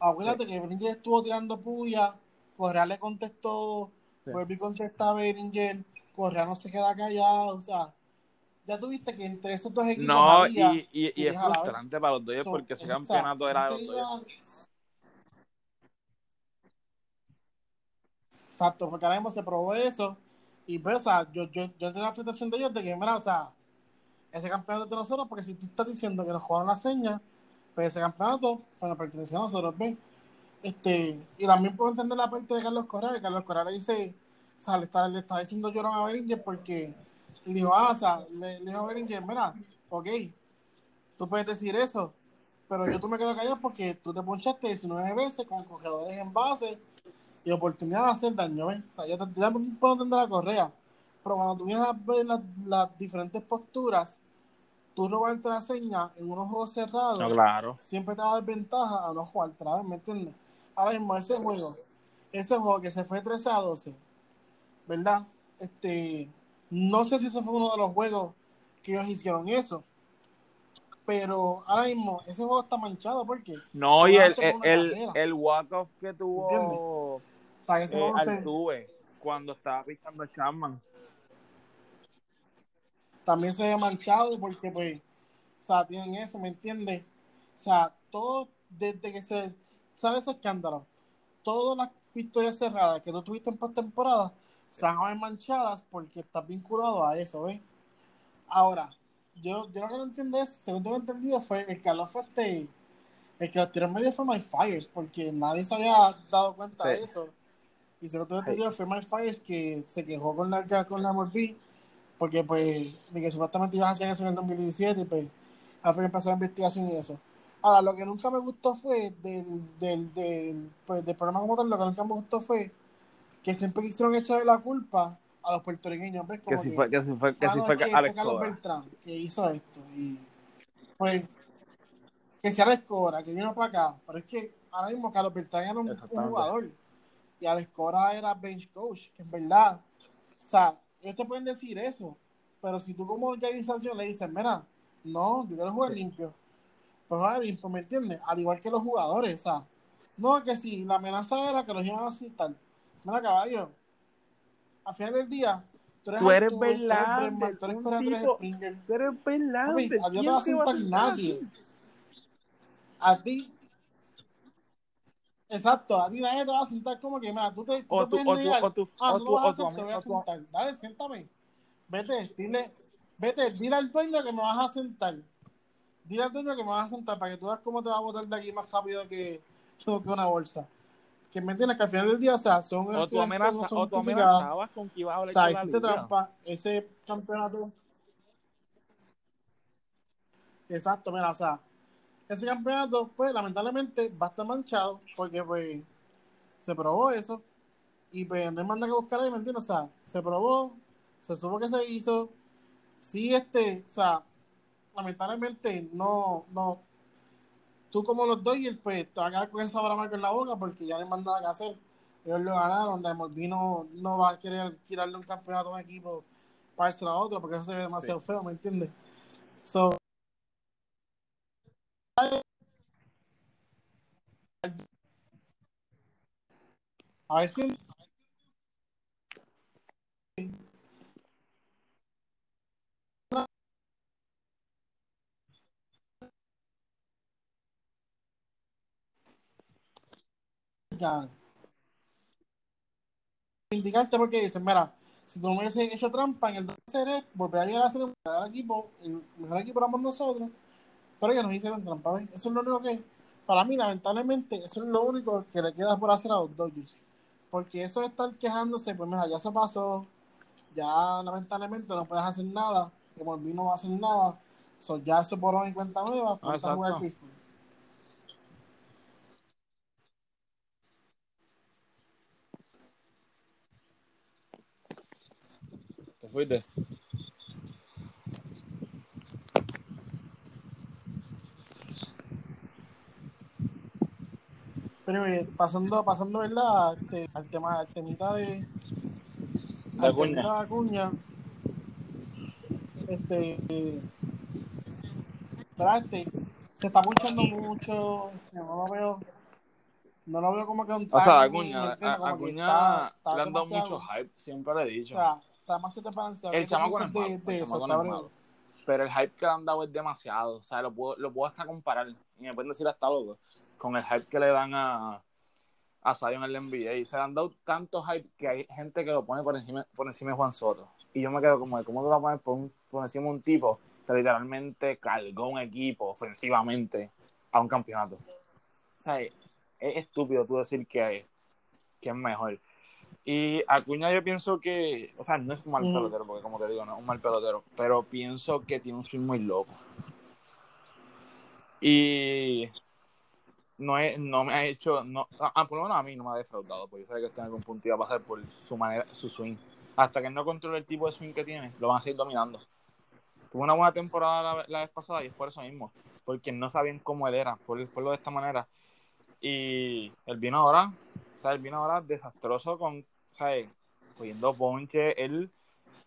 acuérdate que Beringer estuvo tirando puya, Correa le contestó, Sí. Volví contesta a Beringer, Correa no se queda callado, o sea, ya tuviste que entre esos dos equipos No, había y, y, y es frustrante para los Dodgers So, porque ese campeonato era de los Dodgers. Exacto, porque ahora mismo se probó eso. Y pues, o sea, yo, yo, yo tengo la frustración de ellos de que, mira, o sea, ese campeonato es de nosotros, porque si tú estás diciendo que nos jugaron la seña, pues ese campeonato, bueno, pertenece a nosotros, ¿ves? Este, y también puedo entender la parte de Carlos Correa, que Carlos Correa le dice, o sea, le está, le está diciendo llorón a Beringer porque le dijo, ah, o sea, le, le dijo a Beringer, mira, ok, tú puedes decir eso, pero yo tú me quedo callado porque tú te ponchaste 19 veces con cogedores en base y oportunidad de hacer daño, ¿ves? O sea, yo, también puedo entender la correa, pero cuando tú vienes a ver las, las diferentes posturas, tú robarte la seña en unos juegos cerrados, No, claro. siempre te va a dar ventaja a no jugar ¿me entiendes? Ahora mismo ese juego, ese juego que se fue 13 a 12, ¿verdad? Este, no sé si ese fue uno de los juegos que ellos hicieron eso, pero ahora mismo ese juego está manchado porque, No, y el, el, el, walk-off que tuvo o sea, ese eh, Altuve cuando estaba pisando a Chapman. también se ve manchado porque pues, o sea, tienen eso, ¿me entiendes? O sea, todo desde que se sale ese escándalo, todas las victorias cerradas que tú tuviste en postemporada se van a ver manchadas porque estás vinculado a eso, ¿ves? Ahora, yo, yo lo que no entiendo es, según tengo entendido, fue el calor fue este, el que lo tiró en medio fue My Fires, porque nadie se había dado cuenta de eso. Y según tengo entendido fue My Fires que se quejó con la con la Morbi, porque pues, de que supuestamente ibas a hacer eso en el 2017 y pues, al fin empezó la investigación y eso. Ahora, lo que nunca me gustó fue del, del, del, pues, del programa como tal, lo que nunca me gustó fue que siempre quisieron echarle la culpa a los puertorriqueños, ¿ves? Que si que, fue, que si fue, que ah, si fue es que Alex fue Carlos. Beltrán que hizo esto. Y pues, que sea Alex Cora, que vino para acá. Pero es que ahora mismo Carlos Beltrán era un, jugador. Y Alex Cora era bench coach, que en verdad. O sea, ellos te pueden decir eso. Pero si tú como organización le dices, mira, no, yo quiero jugar limpio. Pues jugar limpio, ¿me entiendes? Al igual que los jugadores, o sea. No, que si la amenaza era que los iban a sentar. Mira, caballo. Al final del día, tú eres Tú eres tú Bregman, tú eres un Correa, tú eres tipo-. Tú eres Papi, a ti no te ¿Quién va a nadie. A ti. Exacto, a ti nadie te va a sentar como que, mira, tú te, O te tú, o tú, Ah, tú, lo vas a hacer, te voy a sentar. Dale, siéntame. Vete, dile, vete, dile al dueño que me vas a sentar. Dile al dueño que me vas a sentar para que tú veas cómo te va a botar de aquí más rápido que, que una bolsa. Que me entiendes que al final del día, o sea, son o tú, no amenaza, son o tú amenazabas con que ibas a O hablar sea, con la hiciste trampa. Ese campeonato. Exacto, mira, o sea, ese campeonato, pues, lamentablemente va a estar manchado porque, pues, se probó eso y, pues, no hay más nada que buscar ahí, ¿me entiendes? O sea, se probó, se supo que se hizo. Sí, este, o sea, lamentablemente no, no. Tú como los Dodgers, pues, te vas a quedar con esa marca en la boca porque ya no hay más nada que hacer. Ellos lo ganaron, la MLB no, no va a querer quitarle un campeonato a un equipo para a otro porque eso se ve demasiado feo, ¿me entiendes? So, a ver si Indicarte porque dicen, mira, si tú no hubiese hecho trampa en el 2 series, volvería a llegar a ser el mejor equipo, el mejor equipo éramos nosotros, pero ellos nos hicieron trampa, ¿ves? Eso es lo único que, para mí, lamentablemente, eso es lo único que le queda por hacer a los Dodgers. Porque eso de estar quejándose, pues mira, ya eso pasó, ya lamentablemente no puedes hacer nada, como el no va a hacer nada, so, ya eso por en cuenta nueva, pues a jugar exacto. béisbol. Fuiste. Pero eh, pasando, pasando ¿verdad? Este, al tema, al temita de al Acuña. temita de Acuña, este. Este, se está punchando mucho, este, no lo veo, no lo veo como que un O sea, timing, ¿me Acuña, Acuña le han dado mucho hype, siempre le he O dicho. sea, está. El ¿Qué tú chamaco no es malo, de, el de chamaco no es cabrón? malo. Pero el hype que le han dado es demasiado. O sea, lo puedo, lo puedo hasta comparar. Y me pueden decir hasta loco. Con el hype que le dan a, a Zion en el NBA. Y se le han dado tanto hype que hay gente que lo pone por encima, por encima de Juan Soto. Y yo me quedo como, de, ¿cómo tú lo pones por, un- por encima de un tipo que literalmente cargó un equipo ofensivamente a un campeonato? O sea, es, es estúpido tú decir que, que es mejor. Y Acuña yo pienso que, o sea, no es un mal Ujú. pelotero, porque como te digo, no es un mal pelotero, pero pienso que tiene un swing muy loco. Y no, es, no me ha hecho, no, ah, por lo menos a mí no me ha defraudado, porque yo sabía que esto en algún punto iba a pasar por su manera, su swing. Hasta que no controle el tipo de swing que tiene, lo van a seguir dominando. Tuvo una buena temporada la, la vez pasada y es por eso mismo, porque no sabían cómo él era, por, por lo de esta manera. Y él vino ahora, o sea, él vino ahora desastroso con, ¿sabes? Cogiendo ponche. Él,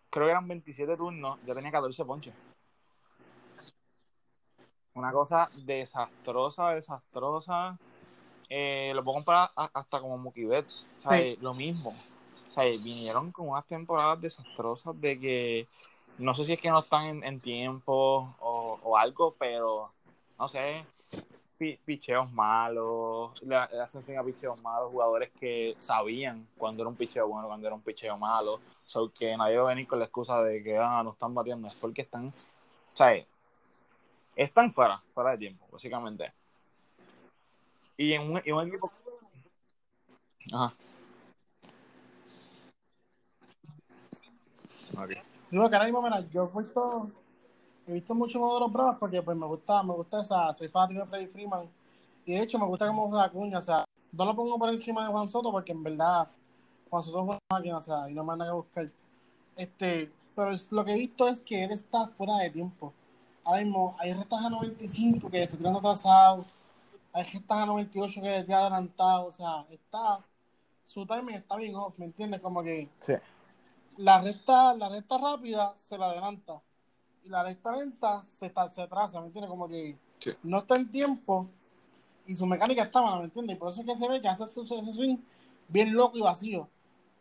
creo que eran 27 turnos, ya tenía 14 ponches. Una cosa desastrosa, desastrosa. Eh, lo puedo comparar a- hasta como Mookie Betts, ¿sabes? Lo mismo. O sea, vinieron con unas temporadas desastrosas de que no sé si es que no están en, en tiempo o, o algo, pero no sé, picheos malos, le, hacen fin a picheos malos, jugadores que sabían cuando era un picheo bueno, cuando era un picheo malo, so que nadie va a venir con la excusa de que ah, no están batiendo, es porque están, o sea, están fuera, fuera de tiempo, básicamente. Y en un, en un equipo... Ajá. Ok. Sí, ahora mismo, yo he visto, he visto mucho juego de los Bravos porque pues me gusta, me gusta esa, soy fanático de Freddy Freeman y de hecho me gusta cómo juega Acuña, o sea, no lo pongo por encima de Juan Soto porque en verdad Juan Soto es una máquina, o sea, y no me van a buscar. Este, pero lo que he visto es que él está fuera de tiempo. Ahora mismo hay restas a 95 que está tirando atrasado, hay restas a 98 que está adelantado, o sea, está, su timing está bien off, ¿me entiendes? Como que Sí. la recta, la recta rápida se la adelanta y la recta lenta se, está, se atrasa, ¿me entiendes? Como que Sí. no está en tiempo y su mecánica está mala, ¿me entiendes? Y por eso es que se ve que hace su- ese swing bien loco y vacío.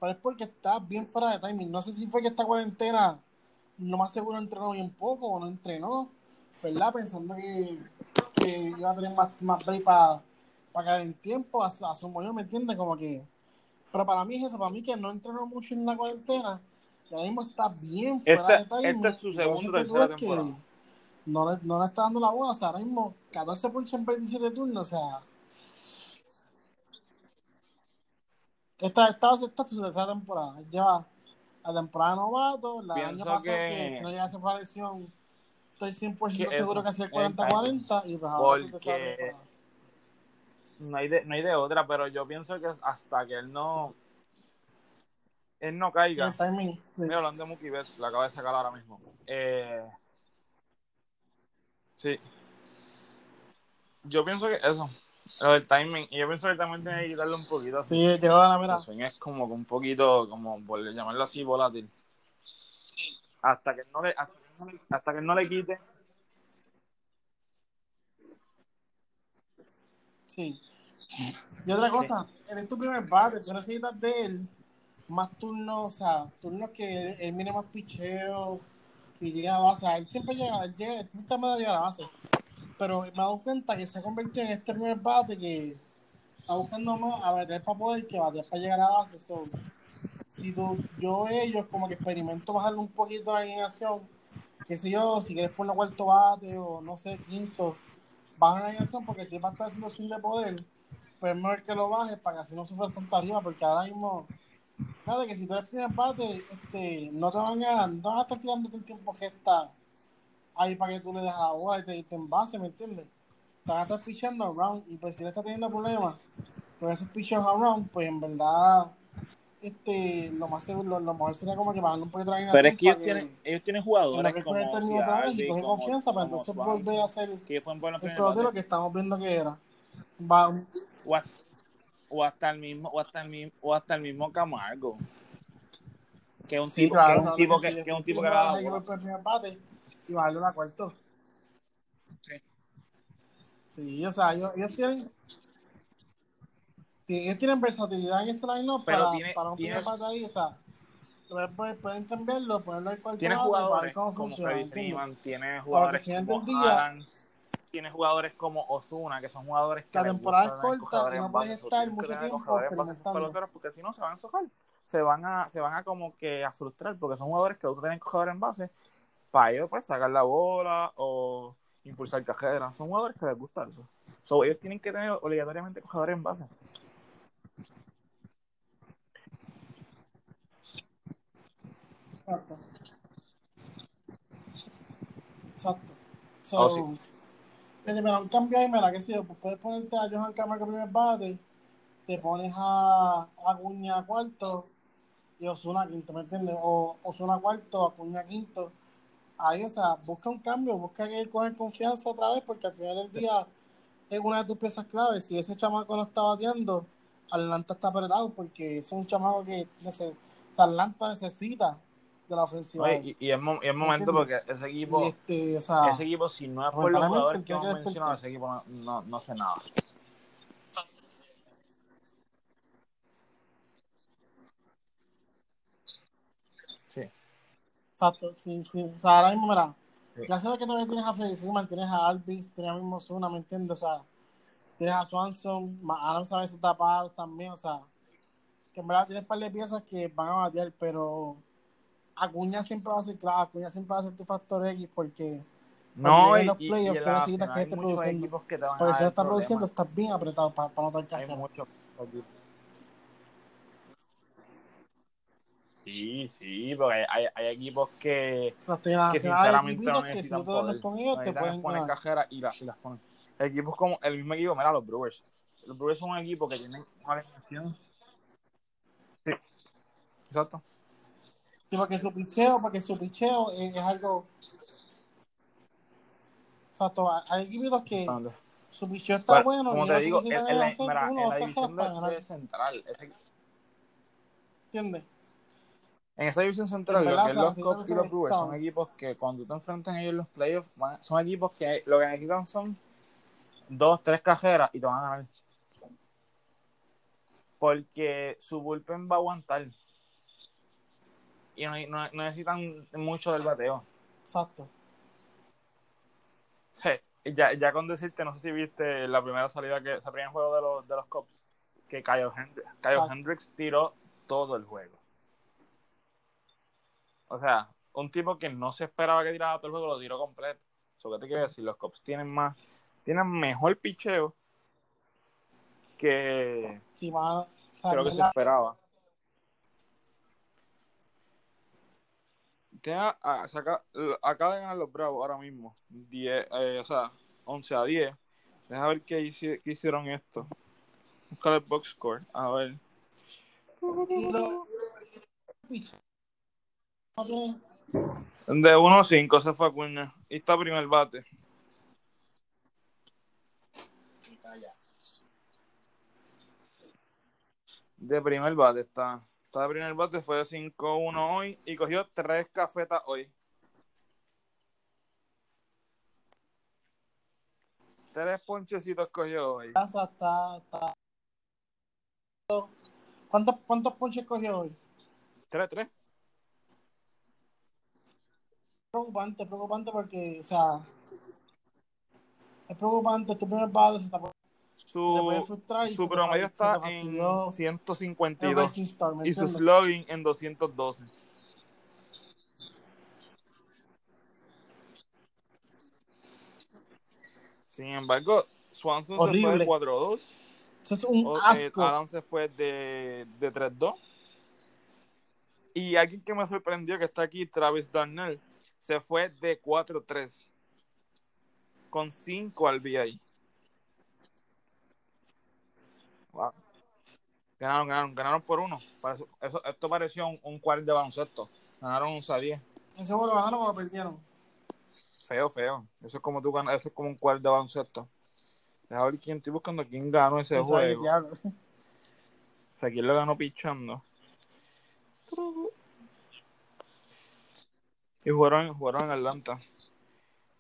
Pero es porque está bien fuera de timing. No sé si fue que esta cuarentena, lo más seguro entrenó bien poco o no entrenó, ¿verdad? Pensando que, que iba a tener más, más break para caer en tiempo, a, a su yo, ¿me entiendes? Como que pero para mí es eso, para mí que no entrenó mucho en la cuarentena, ahora mismo está bien fuera Este- de timing. esta es su por segunda es que temporada. No le, no le está dando la bola, o sea, ahora mismo 14 puntos en 27 turnos, o sea. Esta, esta, esta es su tercera temporada. Lleva la temporada de novato, la del año pasado, que- que, si no llegase por la lesión, estoy 100% Que seguro que hacía el el 40-40, y pues ahora su tercera temporada. No hay, de, no hay de otra, pero yo pienso que hasta que él no él no caiga. el timing, sí. Mira, hablando de Mookie Betts, la acabo de sacar ahora mismo. Eh, sí. Yo pienso que eso, lo del timing, y yo pienso que también tiene que quitarle un poquito así. Sí, llegó a la mira. El swing es como que un poquito, como por llamarlo así, volátil. Hasta que no le, hasta que no le, hasta que no le quite. Sí. Y otra cosa, en tu primer bate, tú necesitas de él más turnos, o sea, turnos que él, él mire más picheo y llega a base. Él siempre llega, él llega, él nunca me da llegar a base. Pero me he dado cuenta que se ha convertido en este primer bate que está buscando más a bater para poder que batear para llegar a base. So, si tú, yo ellos como que experimento bajarle un poquito la alineación, qué sé yo, si quieres poner cuarto bate o no sé, quinto, baja la alineación porque si va a estar haciendo swing de poder, pues es mejor que lo bajes para que así no sufras tanto arriba, porque ahora mismo, fíjate que si tú eres primer bate, este, no te van a, no van a estar tirando todo el tiempo gesta ahí para que tú le dejas la bola y te, te envase, ¿me entiendes? Te van a estar pichando around y pues si le está teniendo problemas con esos pichos around, pues en verdad este, lo más seguro, lo, lo mejor sería como que bajarle un poquito la Pero es que ellos tienen, ellos tienen jugadores que como este otra vez y Ciardi, coge como, confianza para entonces volver a hacer que ellos pueden el pelotero que estamos viendo que era. Va, o, hasta, o hasta el mismo o hasta el mismo o hasta el mismo Camargo que es un sí, tipo claro, que es un tipo que que, sí, que un tipo que le da bajar la el bola equipo por el primer bate y bajarle una cuarto. Sí. Sí, o sea, ellos, ellos tienen sí, ellos tienen versatilidad en este line pero para, tiene para un primer tiene, bate ahí, o sea, pueden, cambiarlo, ponerlo en cuarto tiene jugadores como funciona, Freddy. Freeman tiene jugadores como Adam tiene jugadores como Osuna que son jugadores que la temporada es corta no puedes so estar tienen que mucho tiempo peloteros porque si no se van a sojar se van a se van a como que a frustrar porque son jugadores que gusta tener cogedores en base para ellos pues sacar la bola o impulsar cajera son jugadores que les gusta eso so, ellos tienen que tener obligatoriamente cogedores en base Exacto. Exacto. So, Oh, sí. Fíjate, mira, un cambio ahí, mira, qué sé yo, pues puedes ponerte a Johan Camargo primer bate, te pones a Acuña cuarto y Osuna quinto, ¿me entiendes? O Osuna cuarto, Acuña quinto. Ahí, o sea, busca un cambio, busca que él coge confianza otra vez, porque al final del día es una de tus piezas claves. Si ese chamaco no está bateando, Atlanta está apretado, porque es un chamaco que o sea, Atlanta necesita de la ofensiva. Oye, y, y es, mo- y es momento porque ese equipo este, o sea, ese equipo si no es por los jugadores que hemos mencionado ese equipo no, no, no hace nada sí Exacto, sí, sí. O sea, ahora mismo, mira, Sí. gracias a que todavía tienes a Freddy Freeman, tienes a Alvis, tienes a mismo Zuna, ¿me entiendes? O sea, tienes a Swanson, Ma- Adams a veces tapado también, o sea, que en verdad tienes un par de piezas que van a batear, pero Acuña siempre va a ser clave, Acuña siempre va a ser tu factor X, porque no y, los y, y playoffs, la nacional que esté produciendo. equipos que te van no dar estás produciendo, estás bien apretado para, para no tener hay sí sí porque hay, hay equipos que que sinceramente no equipitos que si necesitan poder. con ellos, te necesitan pueden poner cajeras y, la- y las ponen. Equipos como el mismo equipo mira los Brewers. Los Brewers son un equipo que tienen una alineación. Sí. Exacto Sí, porque su picheo, porque su picheo es, es algo. Exacto, hay equipos que su picheo está Bueno, bueno como te digo, en, la, mira, en o división de, central, ese- ¿Entiendes? en esa división En central, lo que o es los Cubs y los Brewers son equipos que cuando te enfrentas a ellos en los playoffs, van- son equipos que lo que necesitan son dos, tres cajeras y te van a ganar. Porque su bullpen va a aguantar. Y no, no- no necesitan mucho del bateo. Exacto. Je, Ya, ya con decirte, no sé si viste la primera salida que se en juego de los, de los Cubs, que Kyle, Hendricks, Kyle. Hendricks tiró todo el juego. O sea, un tipo que no se esperaba que tirara todo el juego lo tiró completo. Eso que te quiero decir, los Cubs tienen más, tienen mejor picheo que, Sí, mano. O sea, que lo que se esperaba. Tenga- ah, acaba, acaba de ganar los Bravos ahora mismo. 10, eh, o sea, 11 a 10. Deja ver qué, hici- qué hicieron esto. Buscar el box score. A ver. De 1 a 5 se fue Acuña. Y está primer bate. De primer bate está. Está de primer bate, fue de 5-1 hoy y cogió tres cafetas hoy. Tres ponchecitos cogió hoy. Está, está- ¿Cuántos, ¿Cuántos ponches cogió hoy? 3-3. Preocupante, es preocupante porque, o sea, es preocupante. Tu primer bate se está Su, su promedio está en fastidió el 152 Racing Star, ¿me y su entiendes? slugging en 212. Sin embargo, Swanson se fue de Horrible. 4-2. Eso es un eh, asco. Adam se fue de, de 3-2. Y alguien que me sorprendió que está aquí, Travis Darnell, se fue de 4-3. Con 5 al BI. Wow. Ganaron, ganaron, ganaron por uno. Eso, esto pareció un, un cuarto de baloncesto. Ganaron 11 a 10. Ese juego lo ganaron o lo perdieron. Feo, feo. Eso es como tú ganas, eso es como un cuarto de baloncesto. Deja ver quién estoy buscando, quién ganó ese No qué juego. O sea, quién lo ganó pichando. Y jugaron, jugaron en Atlanta.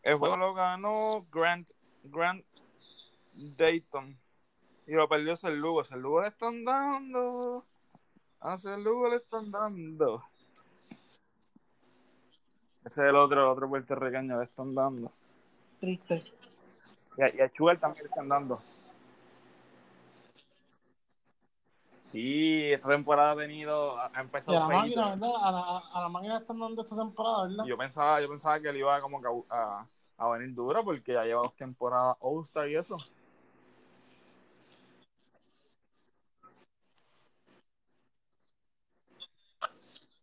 El juego lo ganó Grant, Grant Dayton. Y lo perdió Ser Lugo. Ser Lugo le están dando. A Ser Lugo le están dando. Ese es el otro, el otro puertorriqueño le están dando. Triste. Y a, y a también le están dando. Sí, esta temporada ha venido, ha ha Y a empezado la máquina, ¿verdad? A la, a la máquina están dando esta temporada, ¿verdad? Yo pensaba, yo pensaba que él iba como que a, a- a venir duro porque ya lleva dos temporadas All-Star y eso.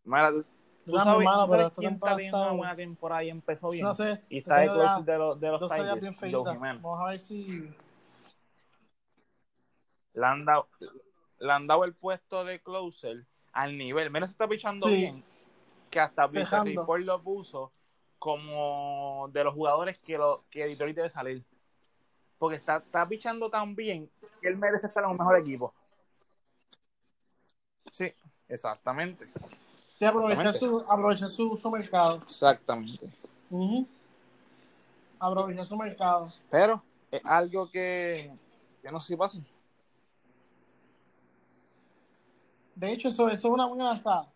Mira, tú, sabes, tú pero sabes quién está teniendo una buena temporada y empezó bien. No sé. y está de close de, los- de los Tigers, Joe. Jiménez. Vamos a ver si. Le han, dado, le han dado el puesto de closer al nivel. Se está pichando Sí. bien. Que hasta. Victor Ford lo puso como de los jugadores que, lo, que Detroit debe salir. Porque está, está pichando tan bien que él merece estar en un mejor equipo. Sí, exactamente. Sí, aprovechar, su, aprovechar su, su mercado. Exactamente. Ujú. Aprovechar su mercado. Pero es algo que, que no sé si pasa. De hecho, eso, eso es una buena lanzada.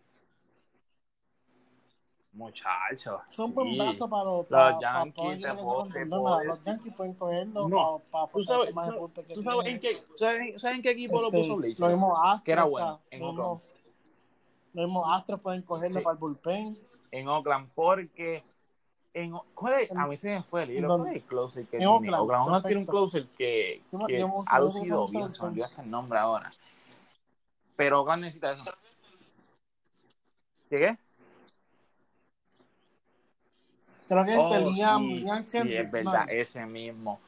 Muchachos. Un buen sí. brazo para los, Los para, Yankees para, Los Yankees pueden cogerlo No. para, para ¿Tú sabes, más el tú- que tú sabes en qué, sabes- sabes en qué equipo lo Este, puso? Los mismos Astros. Que era o bueno, sea, en los los mismos Astros pueden cogerlo Sí. para el bullpen. en Oakland porque en, ¿cuál es? A mí se me fue el. ¿dónde? ¿Cuál es el closer que En tiene? Oakland, Oakland tiene un closer que, Sí, que yo ha yo lucido bien, se me olvidó hasta el nombre ahora. Pero Oakland necesita eso. ¿Qué qué? Creo que este Oh, Liam, sí, Liam sí, Kendrick, es verdad, no, ese mismo.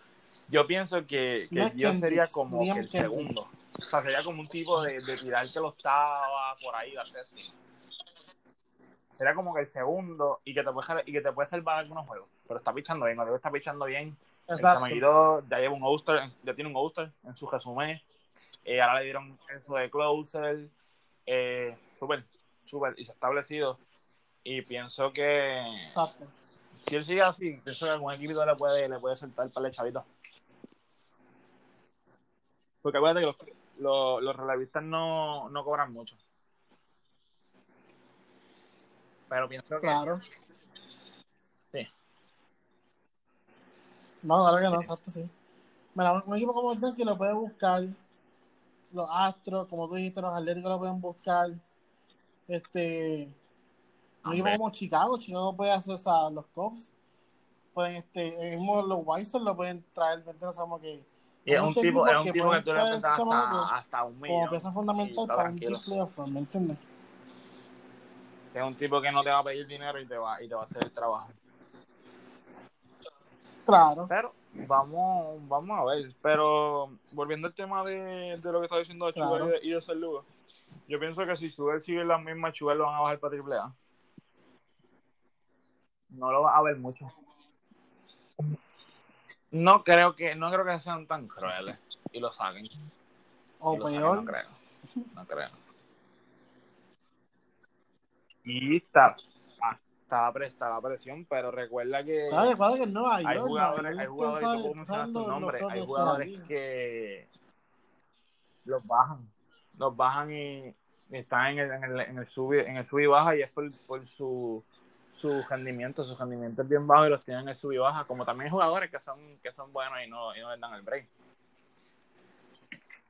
Yo pienso que, que No es Dios sería como Liam el Kendricks. segundo. O sea, sería como un tipo de, de tirar que lo estaba por ahí, de hacer así. Sería como que el segundo y que te puede, y que te puede salvar algunos juegos. Pero está pichando bien, Oliver está pichando bien. El Exacto. ya lleva un ya tiene un All-Star en su resumen. Eh, ahora le dieron eso de closer. Eh, súper, súper. Y se ha establecido. Y pienso que Exacto. si él sigue así, pienso que algún equipo le puede, le puede soltar para el chavito. Porque acuérdate que los, los, los relevistas no, no cobran mucho. Pero pienso que Claro. Sí. No, claro que no, exacto, sí. Mira, un equipo como el Yankees lo puede buscar. Los Astros, como tú dijiste, los Atléticos lo pueden buscar. Este. Un equipo como Chicago, Chicago puede hacer, o sea, los Cubs. Pueden, este, el mismo los Sox lo pueden traer, ¿verdad? O sea, como que. Y es hay un tipo, es equipos un que tipo que tú le hasta, hasta un como millón. pieza y fundamental para un tranquilo. team playoff, ¿me entiendes? Es un tipo que no te va a pedir dinero y te va, y te va a hacer el trabajo. Claro. Pero vamos, vamos a ver. Pero volviendo al tema de, de lo que está diciendo de Claro. Chugal y de, Ser Lugo, yo pienso que si Chugal sigue las mismas, Chugal lo van a bajar para triple A. No lo va a ver mucho. No creo que, no creo que sean tan crueles y lo saquen. O Y lo saquen, peor. No creo. No creo. Y está, está, está la presión, pero recuerda que ¿Sabes? Recuerda que Nueva York. hay jugadores, Nueva hay jugadores, tú lo nombres, feo hay jugadores que los bajan, los bajan y están en el, en el, en el sub, en el sub y baja y es por, por su, su rendimiento, su rendimiento es bien bajo y los tienen en el sub y baja, como también jugadores que son, que son buenos y no, y no les dan el break.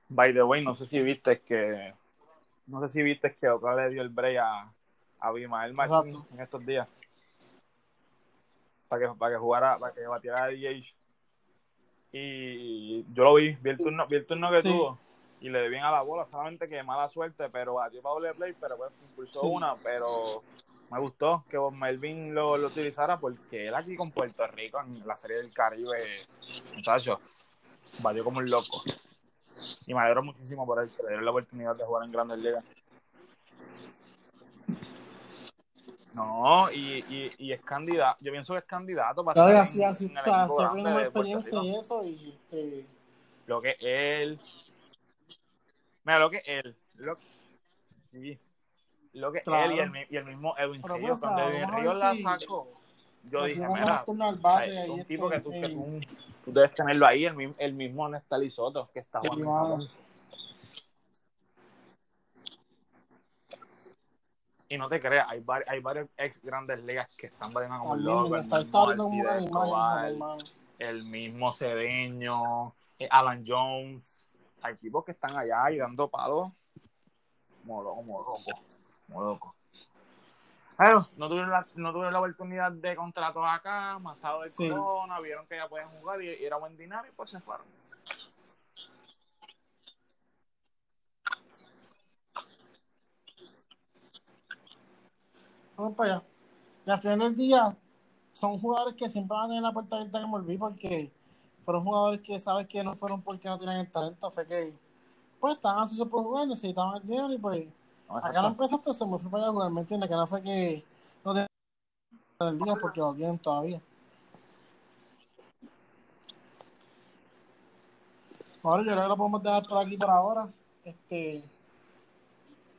By the way, no sé si viste que no sé si viste que Oka le dio el break a, a Abimael Martín Exacto. en estos días para que, para que jugara, para que batiera a DH. Y yo lo vi, vi el turno, vi el turno que Sí. tuvo y le dio bien a la bola, solamente que mala suerte, pero batió para doble play, pero pues impulsó Sí. una, pero me gustó que Bob Melvin lo, lo utilizara porque él aquí con Puerto Rico en la serie del Caribe, muchachos, batió como un loco. Y me alegro muchísimo por él, que le dieron la oportunidad de jugar en Grandes Ligas. No, y, y, y es candidato, yo pienso que es candidato para Claro, estar así, en- así, en o el sea, de Puerto experiencia y eso, y este, Lo que él. Mira, lo que él. Lo, sí, lo que Claro. él y el, y el mismo Edwin Pero, Ríos. Cuando Edwin Ríos la sacó, yo dije, mira, es un este, tipo que tú, que tú, tú debes tenerlo ahí, el, el mismo Nestalí Soto, que está jugando. Y no te creas, hay, vari- hay varios ex grandes ligas que están valiendo como locos. El mismo Cedeño, eh, Alan Jones. Hay tipos que están allá y dando palos. Como loco, como loco. Como loco. Pero no tuvieron, la, no tuvieron la oportunidad de contratos acá, más tarde del Sí. corona, vieron que ya pueden jugar y, y era buen dinero y pues se fueron. Vamos para allá. Y al final del día, son jugadores que siempre van a tener la puerta abierta en MLB porque fueron jugadores que sabes que no fueron porque no tenían el talento, fue que pues estaban ansiosos por jugar, necesitaban el dinero y pues No, acá no empezaste eso, me fui para allá a jugar, ¿me entiendes? Que no fue que no tenían el día porque lo tienen todavía. Ahora yo creo que lo podemos dejar por aquí por ahora. Este,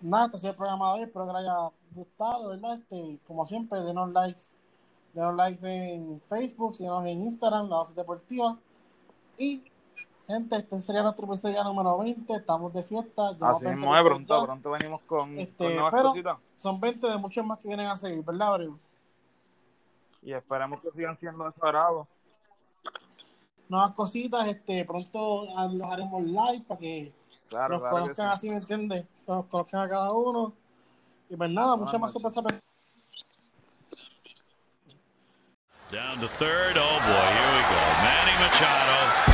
nada, este ha sido el programa de hoy. Espero que les haya gustado, ¿verdad? Este, como siempre, denos likes. Denos likes en Facebook, síganos en Instagram, la base deportiva. Y, gente, este sería nuestro episodio número 20. Estamos de fiesta. Así 20 mismo es, episodios pronto, ya. pronto venimos con, Este, con nuevas pero- cositas. Son 20 de muchos más que vienen a seguir, ¿verdad, Abreu? Y esperemos que sigan siendo de su agrado. Nuevas cositas, este, pronto los haremos live para que Claro, los claro que sí. conozcan así, ¿me entiendes? Que los conozcan a cada uno. Y pues nada, muchas más sorpresas. Down to third. Oh boy, here we go. Manny Machado